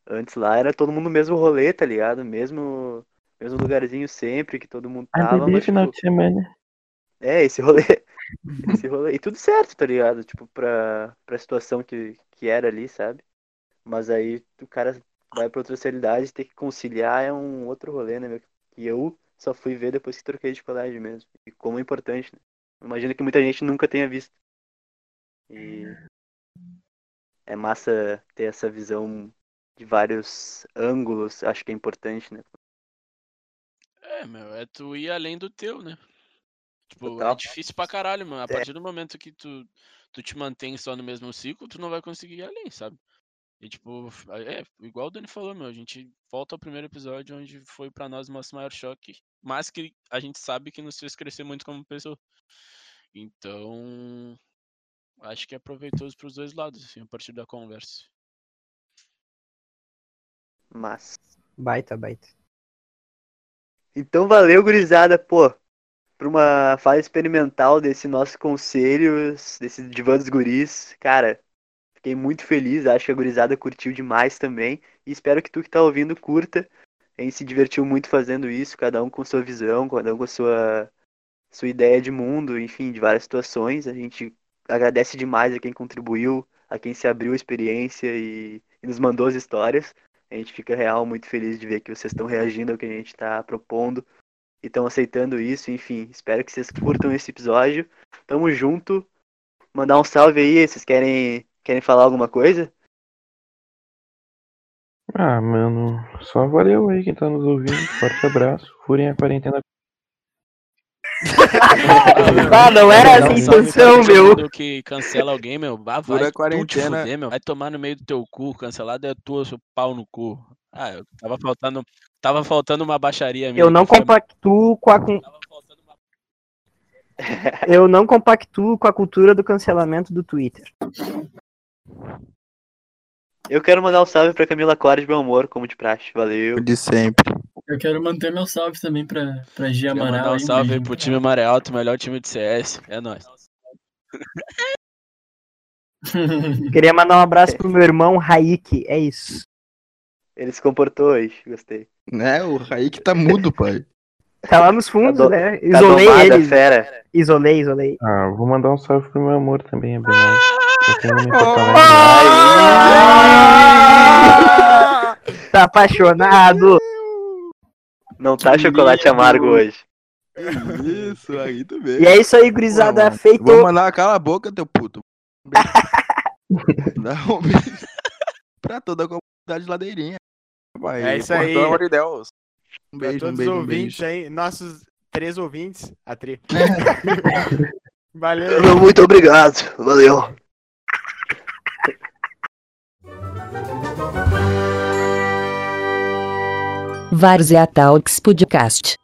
[SPEAKER 2] Antes lá era todo mundo no mesmo rolê, tá ligado? Mesmo, mesmo lugarzinho sempre que todo mundo tava, mas,
[SPEAKER 8] final
[SPEAKER 2] tipo,
[SPEAKER 8] de semana.
[SPEAKER 2] é, esse rolê. Esse rolê. E tudo certo, tá ligado? Tipo, pra, pra situação que, que era ali, sabe? Mas aí o cara vai pra outras realidades, ter que conciliar é um outro rolê, né, meu? Que eu só fui ver depois que troquei de colégio mesmo. E como é importante, né? Imagino que muita gente nunca tenha visto. E é massa ter essa visão de vários ângulos, acho que é importante, né?
[SPEAKER 6] É, meu, é tu ir além do teu, né? Tipo, é
[SPEAKER 2] Total.
[SPEAKER 6] difícil pra caralho, mano. A
[SPEAKER 2] É.
[SPEAKER 6] partir do momento que tu, tu te mantém só no mesmo ciclo, tu não vai conseguir ir além, sabe? E tipo, é, igual o Dani falou, meu, a gente volta ao primeiro episódio onde foi pra nós o nosso maior choque, mas que a gente sabe que nos fez crescer muito como pessoa. Então, acho que é proveitoso pros dois lados, assim, a partir da conversa.
[SPEAKER 2] Mas.
[SPEAKER 7] Baita, baita.
[SPEAKER 2] Então valeu, gurizada, pô, pra uma fase experimental desse nosso conselho, desse divã dos guris. Cara, fiquei muito feliz, acho que a gurizada curtiu demais também. E espero que tu que tá ouvindo curta. A gente se divertiu muito fazendo isso, cada um com sua visão, cada um com a sua, sua ideia de mundo, enfim, de várias situações. A gente agradece demais a quem contribuiu, a quem se abriu a experiência e, e nos mandou as histórias. A gente fica real muito feliz de ver que vocês estão reagindo ao que a gente está propondo e estão aceitando isso. Enfim, espero que vocês curtam esse episódio. Tamo junto. Mandar um salve aí. Vocês querem, querem falar alguma coisa?
[SPEAKER 8] Ah, mano, só valeu aí quem tá nos ouvindo. Forte abraço. Furem a quarentena.
[SPEAKER 7] Ah, não era essa a intenção, meu.
[SPEAKER 6] que cancela alguém, meu. Vai te
[SPEAKER 5] quarentena.
[SPEAKER 6] fuder, meu. Vai tomar no meio do teu cu. Cancelado é tua, seu pau no cu. Ah, eu tava faltando, tava faltando uma baixaria minha.
[SPEAKER 7] Eu não compactuo com a. com-. Eu não compactuo com a cultura do cancelamento do Twitter.
[SPEAKER 2] Eu quero mandar um salve pra Camila Cora de meu amor, como de praxe. Valeu.
[SPEAKER 5] De sempre.
[SPEAKER 4] Eu quero manter meu salve também pra, pra Gia
[SPEAKER 6] Queria
[SPEAKER 4] Amaral.
[SPEAKER 6] mandar um
[SPEAKER 4] aí,
[SPEAKER 6] salve aí
[SPEAKER 4] beijinho
[SPEAKER 6] pro time Maré Alto, melhor time de CS. É nóis.
[SPEAKER 7] Queria mandar um abraço pro meu irmão Raik. É isso.
[SPEAKER 2] Ele se comportou hoje, gostei.
[SPEAKER 5] Né, o Raik tá mudo, pai.
[SPEAKER 7] Tá lá nos fundos,
[SPEAKER 2] Tá do-
[SPEAKER 7] né?
[SPEAKER 2] Tá
[SPEAKER 7] Isolei
[SPEAKER 2] domada,
[SPEAKER 7] ele.
[SPEAKER 2] fera.
[SPEAKER 7] Isolei, isolei.
[SPEAKER 8] Ah, vou mandar um salve pro meu amor também, é Benal. Tô tendo em Porto
[SPEAKER 7] Oh!
[SPEAKER 8] Alegre.
[SPEAKER 7] Tá apaixonado.
[SPEAKER 2] Não tá chocolate amargo hoje.
[SPEAKER 5] Isso, aí também.
[SPEAKER 7] E é isso aí, gurizada.
[SPEAKER 5] mano.
[SPEAKER 7] Feito.
[SPEAKER 5] Vou mandar cala a boca, teu puto. Dá um beijo pra toda a comunidade ladeirinha. Vai,
[SPEAKER 3] É isso aí.
[SPEAKER 5] Pelo amor de Deus. Um
[SPEAKER 3] Pra
[SPEAKER 5] beijo, um
[SPEAKER 3] todos
[SPEAKER 5] beijo,
[SPEAKER 3] os
[SPEAKER 5] um
[SPEAKER 3] ouvintes
[SPEAKER 5] beijo.
[SPEAKER 3] aí, nossos três ouvintes, a tri. Valeu.
[SPEAKER 2] Muito obrigado. Valeu.
[SPEAKER 1] Várzea Talks Podcast.